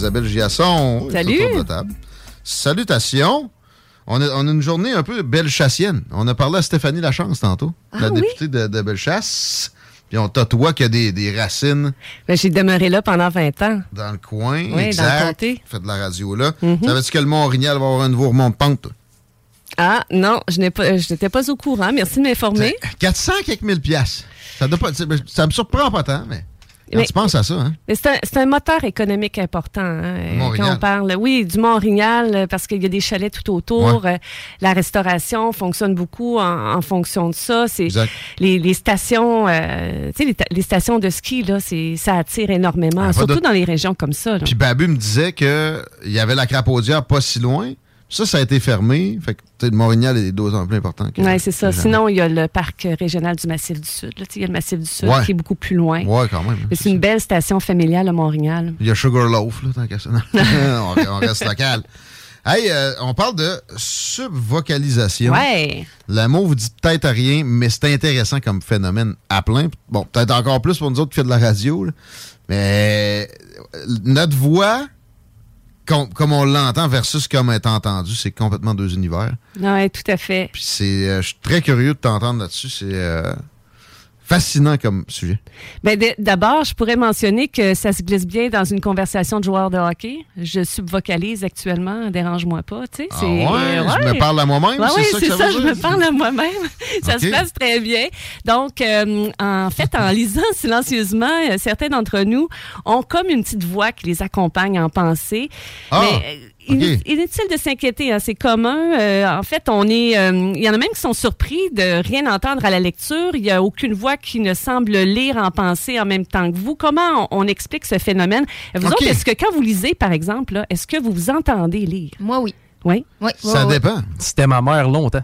Isabelle Giasson. est Salut. autour de la table. Salutations. On a, on a une journée un peu bellechassienne. On a parlé à Stéphanie Lachance tantôt, Ah la oui? députée de, de Bellechasse. Puis on qu'il y a des, des racines Ben, J'ai demeuré là pendant 20 ans. dans le coin. Oui, exact. dans le comté. Mhm. Fait de la radio là. Savais-tu que le Mont-Orignal va avoir un nouveau remont de pente? toi? Ah, non, je n'ai pas, n'étais pas au courant. Merci de m'informer. 400 quelques mille piastres. Ça, doit pas, ça me surprend pas tant, mais, quand Mais- tu penses à ça, hein? C'est un, moteur économique important. hein, euh, quand on parle, oui, du Mont-Orignal, euh, parce qu'il y a des chalets tout autour. Ouais. euh, la restauration fonctionne beaucoup en, en fonction de ça. C'est les, les stations, euh, tu sais, les, ta- les stations de ski là, ça attire énormément, Ah, surtout de- dans les régions comme ça. là. Puis Babu me disait qu'il y avait la crapaudière pas si loin. Ça, ça a été fermé. Fait que, Mont-Orignal est d'autant plus important. Oui, c'est ça. Sinon, il y a le parc régional du Massif du Sud. Il y a le Massif du Sud Ouais. qui est beaucoup plus loin. Ouais, quand même. Mais C'est une belle station familiale à Montréal. Il y a Sugarloaf, là, tant qu'à ça. on, on reste local. Hey, euh, on parle de subvocalisation. Ouais. Le mot vous dit peut-être rien, mais c'est intéressant comme phénomène à plein. Bon, peut-être encore plus pour nous autres qui fait de la radio. là. Mais euh, notre voix, com- comme on l'entend versus comme est entendue, c'est complètement deux univers. Oui, tout à fait. Puis c'est, euh, je suis très curieux de t'entendre là-dessus. C'est euh, fascinant comme sujet. Ben, D'abord, je pourrais mentionner que ça se glisse bien dans une conversation de joueur de hockey. Je subvocalise actuellement, dérange-moi pas. Tu sais, Ah ouais, je me parle à moi-même, Ouais, c'est ça que c'est ça ça, veut je me parle à moi-même. ça se passe très bien. Donc, euh, en fait, en lisant silencieusement, euh, certains d'entre nous ont comme une petite voix qui les accompagne en pensée. Ah, Mais, Inutile de s'inquiéter, hein, c'est commun. Euh, en fait, on est, euh, il y en a même qui sont surpris de rien entendre à la lecture. Il y a aucune voix qui ne semble lire en pensée en même temps que vous. Comment on, on explique ce phénomène? Vous autres, est-ce que quand vous lisez, par exemple, est-ce que vous vous entendez lire? Moi, oui. Oui? Oui. Ça oui, oui. dépend. C'était ma mère longtemps.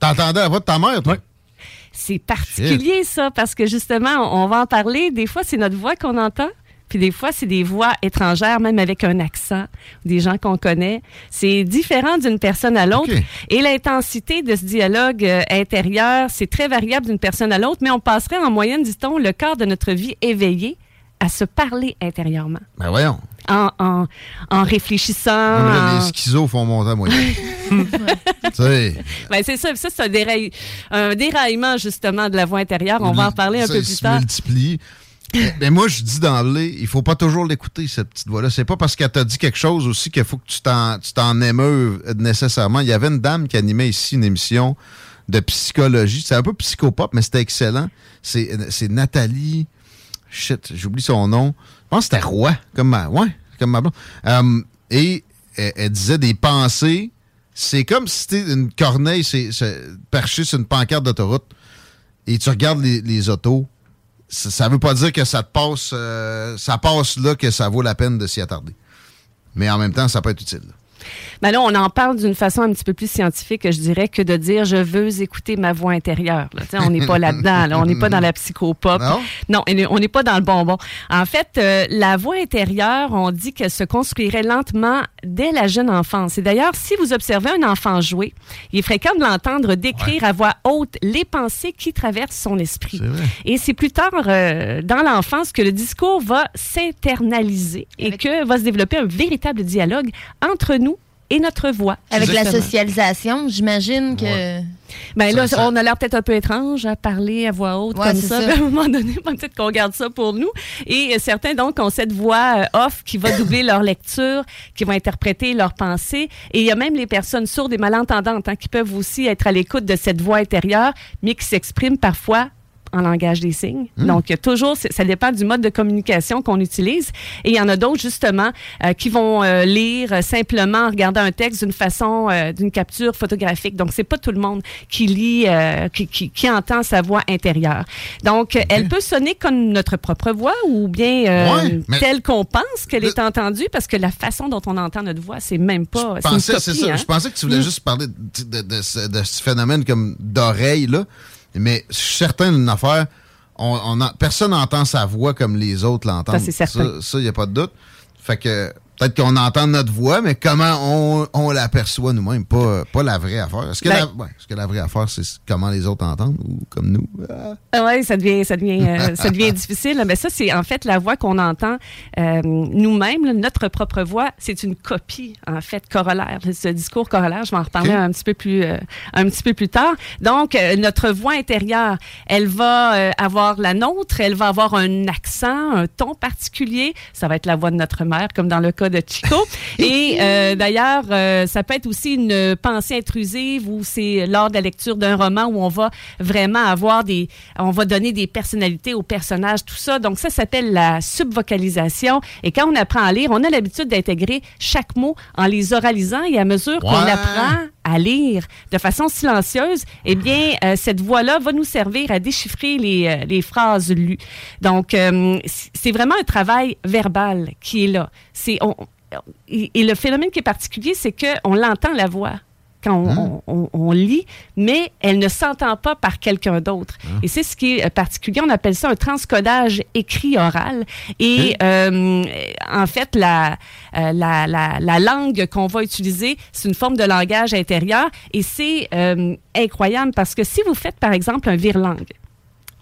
T'entendais la voix de ta mère, toi? C'est particulier ça parce que justement, on va en parler. Des fois, c'est notre voix qu'on entend. Puis des fois, c'est des voix étrangères, même avec un accent, des gens qu'on connaît. C'est différent d'une personne à l'autre. Et l'intensité de ce dialogue euh, intérieur, c'est très variable d'une personne à l'autre, mais on passerait en moyenne, dit-on, le quart de notre vie éveillé à se parler intérieurement, Ben voyons. en, en, en réfléchissant. Comme là, en- les schizos font monter à sais, Ben, c'est ça, ça c'est un, déraille- un déraillement justement de la voix intérieure. On va en parler un ça, peu plus se tard. multiplie. Mais- Mais moi, je dis d'emblée, il faut pas toujours l'écouter, cette petite voix-là. C'est pas parce qu'elle t'a dit quelque chose aussi qu'il faut que tu t'en, tu t'en émeuves nécessairement. Il y avait une dame qui animait ici une émission de psychologie. C'est un peu psychopop, mais c'était excellent. C'est, c'est Nathalie. Shit, j'oublie son nom. Je pense que c'était Roy, comme ma, ouais, comme ma blonde. Euh, et elle, disait des pensées. C'est comme si c'était une corneille c'est perchée sur une pancarte d'autoroute et tu regardes les, les autos. Ça, ça veut pas dire que ça te passe, euh, ça passe là que ça vaut la peine de s'y attarder. Mais en même temps, ça peut être utile. Ben là, on en parle d'une façon un petit peu plus scientifique, je dirais, que de dire je veux écouter ma voix intérieure. là. On n'est pas là-dedans, là. on n'est pas dans la psychopop. Non? Non, on n'est pas dans le bonbon. En fait, euh, la voix intérieure, on dit qu'elle se construirait lentement dès la jeune enfance. Et d'ailleurs, si vous observez un enfant jouer, il est fréquent de l'entendre décrire à voix haute les pensées qui traversent son esprit. Et c'est plus tard euh, dans l'enfance que le discours va s'internaliser et Avec- que va se développer un véritable dialogue entre nous et notre voix. Avec la socialisation, j'imagine que. Ouais. Ben là, on a l'air peut-être un peu étrange à parler à voix haute Ouais, comme ça. à un moment donné, peut-être qu'on garde ça pour nous. Et euh, certains, donc, ont cette voix euh, off qui va doubler leur lecture, qui va interpréter leurs pensées. Et il y a même les personnes sourdes et malentendantes hein, qui peuvent aussi être à l'écoute de cette voix intérieure, mais qui s'expriment parfois en langage des signes. Donc, il y a toujours, ça dépend du mode de communication qu'on utilise. Et il y en a d'autres, justement, euh, qui vont euh, lire simplement en regardant un texte d'une façon, euh, d'une capture photographique. Donc, c'est pas tout le monde qui lit, qui, qui, qui entend sa voix intérieure. Donc, elle peut sonner comme notre propre voix ou bien Ouais, telle qu'on pense qu'elle Le- est entendue parce que la façon dont on entend notre voix, c'est même pas, Je une pensais, copie, ça. hein. Je pensais que tu voulais Mm. juste parler de, de- de ce, de ce phénomène comme d'oreille, là. Mais je suis certain d'une affaire, on, on en- personne n'entend sa voix comme les autres l'entendent. Ça, c'est certain. Ça, il n'y a pas de doute. Fait que peut-être qu'on entend notre voix, mais comment on, on l'aperçoit nous-mêmes, pas, pas la vraie affaire. Est-ce que, Ben- la, ouais, est-ce que la vraie affaire, c'est comment les autres entendent ou comme nous? Ah. Oui, ça devient, ça devient, euh, ça devient difficile. Mais ça, c'est en fait la voix qu'on entend euh, nous-mêmes, notre propre voix. C'est une copie, en fait, corollaire. Ce discours corollaire, je vais en reparler un petit peu plus, euh, un petit peu plus tard. Donc, notre voix intérieure, elle va avoir la nôtre, elle va avoir un accent, un ton particulier. Ça va être la voix de notre mère, comme dans le cas de Chico. Et euh, d'ailleurs, euh, ça peut être aussi une pensée intrusive ou c'est lors de la lecture d'un roman où on va vraiment avoir des, on va donner des personnalités aux personnages, tout ça. Donc ça s'appelle la subvocalisation. Et quand on apprend à lire, on a l'habitude d'intégrer chaque mot en les oralisant et à mesure qu'on apprend à lire de façon silencieuse, eh bien, euh, cette voix-là va nous servir à déchiffrer les, les phrases lues. Donc, euh, c'est vraiment un travail verbal qui est là. C'est on- et, et le phénomène qui est particulier, c'est qu'on l'entend la voix quand on, on- on lit, mais elle ne s'entend pas par quelqu'un d'autre. Et c'est ce qui est euh, particulier. On appelle ça un transcodage écrit-oral. Et euh, en fait, la, euh, la, la, la langue qu'on va utiliser, c'est une forme de langage intérieur. Et c'est euh, incroyable parce que si vous faites, par exemple, un vire-langue,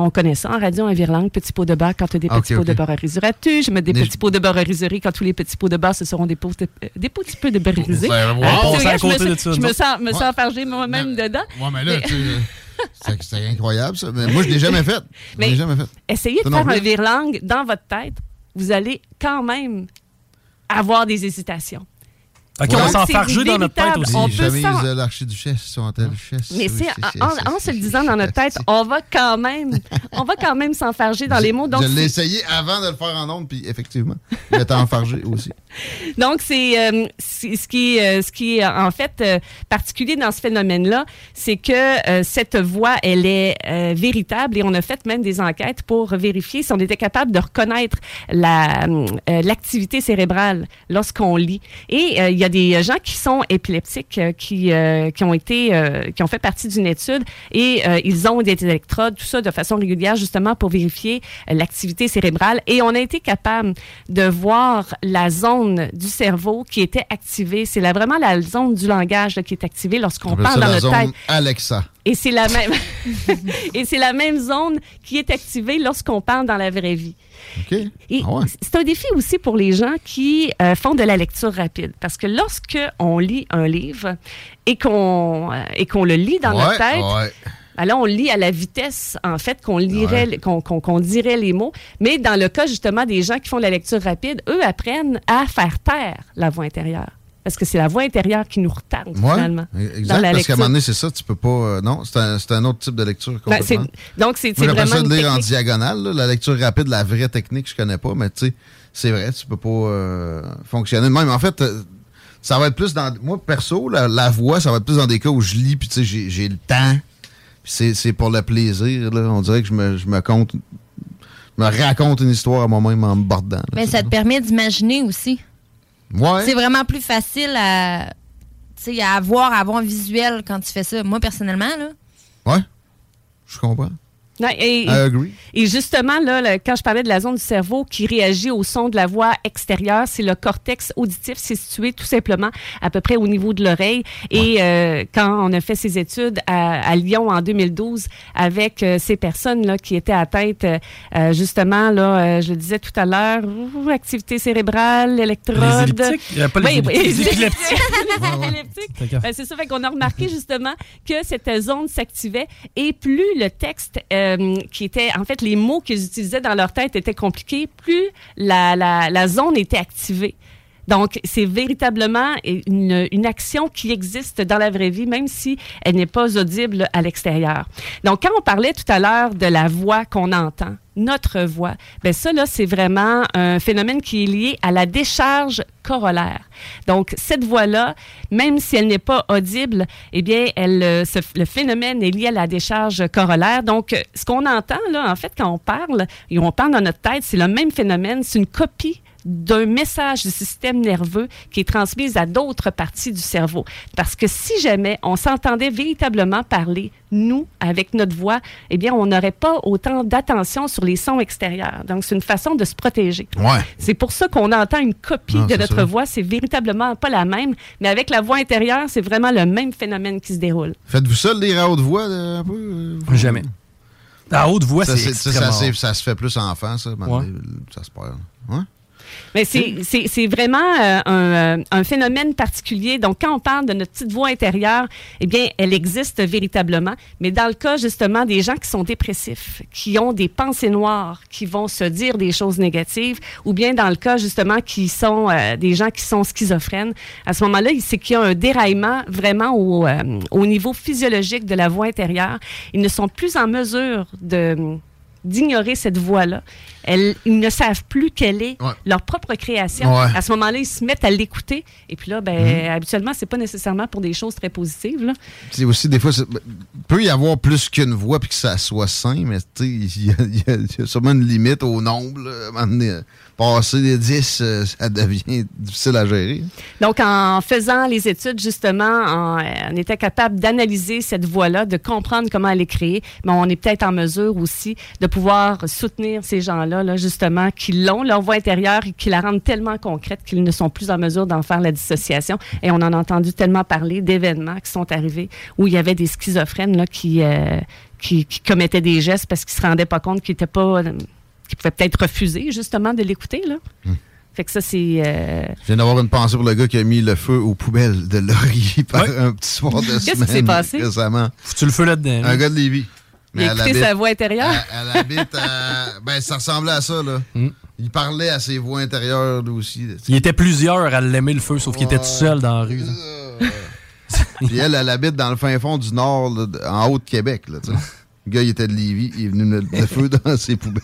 on connaît ça en radio, un vire-langue, petit pot de beurre quand tu as des Ok, petits pots de beurre à riserais-tu. Je mets des Mais petits pots de beurre à riserie quand tous les petits pots de beurre, ce seront des, pots de- euh, des petits peu de beurre risé. Ah, regardes, je me côté suis- de ça, Je me non? sens, me sens farger moi-même dedans. Ouais, mais là, Mais- tu c'est incroyable, ça. Mais moi, je l'ai jamais fait. Je l'ai jamais fait. Essayez Ça de faire un plus. vire-langue dans votre tête. Vous allez quand même avoir des hésitations. OK, Donc, on va s'en jouer dans notre tête aussi. On s'en- de l'archiduchesse sont-elles chesses? Mais Oui, c'est en, c'est- en se le disant dans notre tête, on va quand même, on va quand même s'enfarger dans les mots. Donc, je l'ai essayé avant de le faire en ondes, puis effectivement, je m'étais enfargé aussi. Donc, c'est euh, c'est- ce qui est, euh, ce qui est en fait euh, particulier dans ce phénomène-là, c'est que euh, cette voix, elle est véritable et on a fait même des enquêtes pour vérifier si on était capable de reconnaître la l'activité cérébrale lorsqu'on lit. Et il y a des gens qui sont épileptiques qui qui ont été qui ont fait partie d'une étude et ils ont des électrodes tout ça de façon régulière justement pour vérifier l'activité cérébrale et on a été capable de voir la zone du cerveau qui était activée. C'est là vraiment la zone du langage là, qui est activée lorsqu'on parle dans la notre zone tête. Alexa. Et c'est la même et c'est la même zone qui est activée lorsqu'on parle dans la vraie vie. OK? Et Ah ouais. c'est un défi aussi pour les gens qui euh, font de la lecture rapide. Parce que lorsque on lit un livre et qu'on euh, et qu'on le lit dans notre Ouais, tête, ouais. ben là, on lit à la vitesse, en fait, qu'on lirait, qu'on, dirait les mots. Mais dans le cas, justement, des gens qui font de la lecture rapide, eux apprennent à faire taire la voix intérieure. Parce que c'est la voix intérieure qui nous retarde, Ouais, finalement. exact. dans la parce qu'à un moment donné, c'est ça, tu peux pas. euh, non, c'est un, c'est un autre type de lecture. Ben, donc, c'est, vraiment ça de une lire en technique. diagonale. là. La lecture rapide, la vraie technique, je connais pas, mais tu sais, c'est vrai, tu peux pas euh, fonctionner même. En fait, euh, ça va être plus dans. Moi, perso, la, la voix, ça va être plus dans des cas où je lis, puis tu sais, j'ai, le temps. Puis c'est, c'est pour le plaisir. Là. On dirait que je me, je me compte. Je me raconte une histoire à moi-même en me bordant. là, Mais tu ça te permet d'imaginer aussi. Ouais. C'est vraiment plus facile à, à avoir, à avoir un visuel quand tu fais ça. Moi, personnellement, là, Ouais. Je comprends. Non, et, et justement, là, le- quand je parlais de la zone du cerveau qui réagit au son de la voix extérieure, c'est le cortex auditif. C'est situé tout simplement à peu près au niveau de l'oreille. Et euh, quand on a fait ces études à, à Lyon en 2012 avec euh, ces personnes-là qui étaient atteintes, euh, euh, justement, là, euh, je le disais tout à l'heure, activité cérébrale, électrode. Les a pas les Oui, épileptiques. épileptiques. Ben, c'est ça, fait qu'on a remarqué justement que cette zone s'activait et plus le texte euh, qui était, en fait, les mots qu'ils utilisaient dans leur tête étaient compliqués, plus la, la zone était activée. Donc, c'est véritablement une, une action qui existe dans la vraie vie, même si elle n'est pas audible à l'extérieur. Donc, quand on parlait tout à l'heure de la voix qu'on entend, notre voix, ben ça, là, c'est vraiment un phénomène qui est lié à la décharge corollaire. Donc, cette voix-là, même si elle n'est pas audible, eh bien, elle, euh, le phénomène est lié à la décharge corollaire. Donc, euh, ce qu'on entend, là, en fait, quand on parle, et on parle dans notre tête, c'est le même phénomène, c'est une copie d'un message du système nerveux qui est transmis à d'autres parties du cerveau. Parce que si jamais on s'entendait véritablement parler, nous, avec notre voix, eh bien, on n'aurait pas autant d'attention sur les sons extérieurs. Donc, c'est une façon de se protéger. Ouais. C'est pour ça qu'on entend une copie Non, de notre ça. voix. C'est véritablement pas la même, mais avec la voix intérieure, c'est vraiment le même phénomène qui se déroule. Faites-vous ça, le lire à haute voix, euh, un peu? euh, vous? Jamais. À haute voix, Ça, c'est c'est- ça, extrêmement ça, ça se fait plus enfant, ça. Ouais. Ça se perd. Ouais? Mais c'est- vraiment euh, un, euh, un phénomène particulier. Donc, quand on parle de notre petite voix intérieure, eh bien, elle existe véritablement. Mais dans le cas, justement, des gens qui sont dépressifs, qui ont des pensées noires, qui vont se dire des choses négatives, ou bien dans le cas, justement, qui sont euh, des gens qui sont schizophrènes, à ce moment-là, c'est qu'il y a un déraillement vraiment au, euh, au niveau physiologique de la voix intérieure. Ils ne sont plus en mesure de d'ignorer cette voix-là. Elles- Ils ne savent plus quelle est Ouais. leur propre création. Ouais. À ce moment-là, ils se mettent à l'écouter. Et puis là, ben, habituellement, c'est pas nécessairement pour des choses très positives. Là. C'est aussi, des fois, il peut y avoir plus qu'une voix puis que ça soit sain, mais tu sais, il y, y y a sûrement une limite au nombre. là. À un moment donné, passer les 10, euh, ça devient difficile à gérer. Donc, en faisant les études, justement, en- euh, on était capable d'analyser cette voix-là, de comprendre comment elle est créée. Mais on est peut-être en mesure aussi de pouvoir soutenir ces gens-là, là, justement, qui l'ont, leur voix intérieure, et qui la rendent tellement concrète qu'ils ne sont plus en mesure d'en faire la dissociation. Et on en a entendu tellement parler d'événements qui sont arrivés où il y avait des schizophrènes là, qui, euh, qui, qui commettaient des gestes parce qu'ils se rendaient pas compte qu'ils étaient pas... euh, qu'ils pouvaient peut-être refuser, justement, de l'écouter, là. Fait que ça, c'est... euh, Je viens d'avoir une pensée pour le gars qui a mis le feu aux poubelles de Laurier par Ouais. un petit soir de Qu'est-ce qui semaine s'est passé? récemment. Foutu le feu là-dedans. Un gars de Lévis. il a elle écouté habite- sa voix intérieure? Elle, elle habite à- Ben, ça ressemblait à ça, là. Mm. Il parlait à ses voix intérieures, lui aussi. là. Il était plusieurs à l'aimer le feu, sauf qu'il était tout seul dans la rue. là. Puis elle, elle habite dans le fin fond du nord, là, de- en Haut-de-Québec, là, tu sais. Le gars, il était de Lévis, il est venu mettre le feu dans ses poubelles.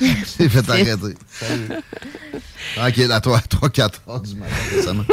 Il s'est fait arrêter. Tranquille, à toi, 3-4 heures du matin, récemment.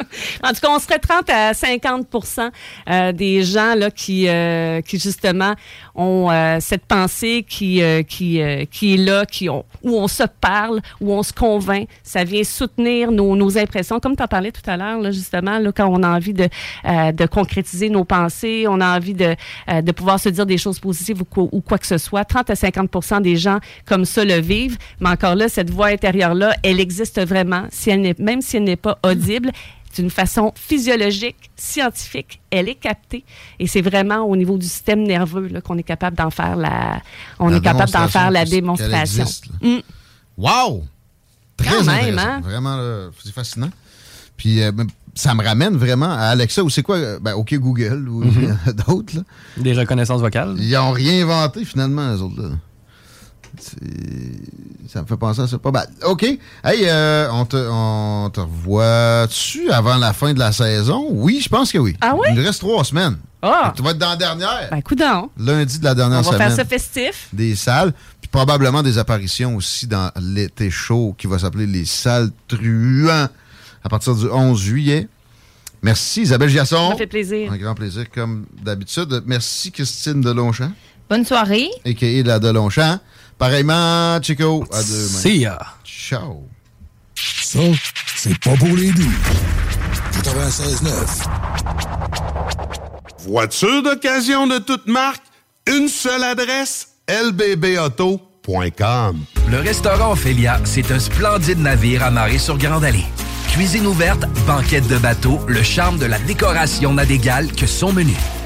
En tout cas, on serait 30 à 50% euh, des gens là, qui, euh, qui, justement, ont euh, cette pensée qui, euh, qui, euh, qui est là, qui ont, où on se parle, où on se convainc. Ça vient soutenir nos, nos impressions. Comme tu en parlais tout à l'heure, là, justement, là, quand on a envie de, euh, de concrétiser nos pensées, on a envie de, de pouvoir se dire des choses positives ou quoi, ou quoi que ce soit. 30 à 50 des gens comme ça le vivent. Mais encore là, cette voix intérieure-là, elle existe vraiment, si elle n'est, même si elle n'est pas audible d'une façon physiologique, scientifique, elle est captée et c'est vraiment au niveau du système nerveux qu'on est capable d'en faire la on La est capable d'en faire la démonstration, existe. Mm. Wow! Très Quand même, hein? Vraiment, c'est fascinant. Puis euh, ça me ramène vraiment à Alexa, ou c'est quoi? euh, Ben, OK, Google, ou a d'autres, là. Des reconnaissances vocales. Ils n'ont rien inventé, finalement, eux autres, là. Ça me fait penser à ça. Pas mal. OK. Hey, euh, on, te, on te revoit-tu avant la fin de la saison? Oui, je pense que oui. Ah oui? Il nous reste trois semaines. Ah! Tu vas être dans la dernière. Ben, coudonc. Lundi de la On dernière va semaine. faire ça festif. Des salles. Puis probablement des apparitions aussi dans l'été chaud qui va s'appeler les salles truands à partir du 11 juillet. Merci Isabelle Giasson. Ça fait plaisir. Un grand plaisir comme d'habitude. Merci Christine Delonchamp, Bonne soirée. a.k.a. la Delonchamp. Pareillement, Chico. À deux mains. See ya. Ciao. Ça, c'est pas pour les doux. 96.9. Voiture d'occasion de toute marque, une seule adresse, lbbauto.com. Le restaurant Ophélia, c'est un splendide navire amarré sur Grande Allée. Cuisine ouverte, banquette de bateau, le charme de la décoration n'a d'égal que son menu.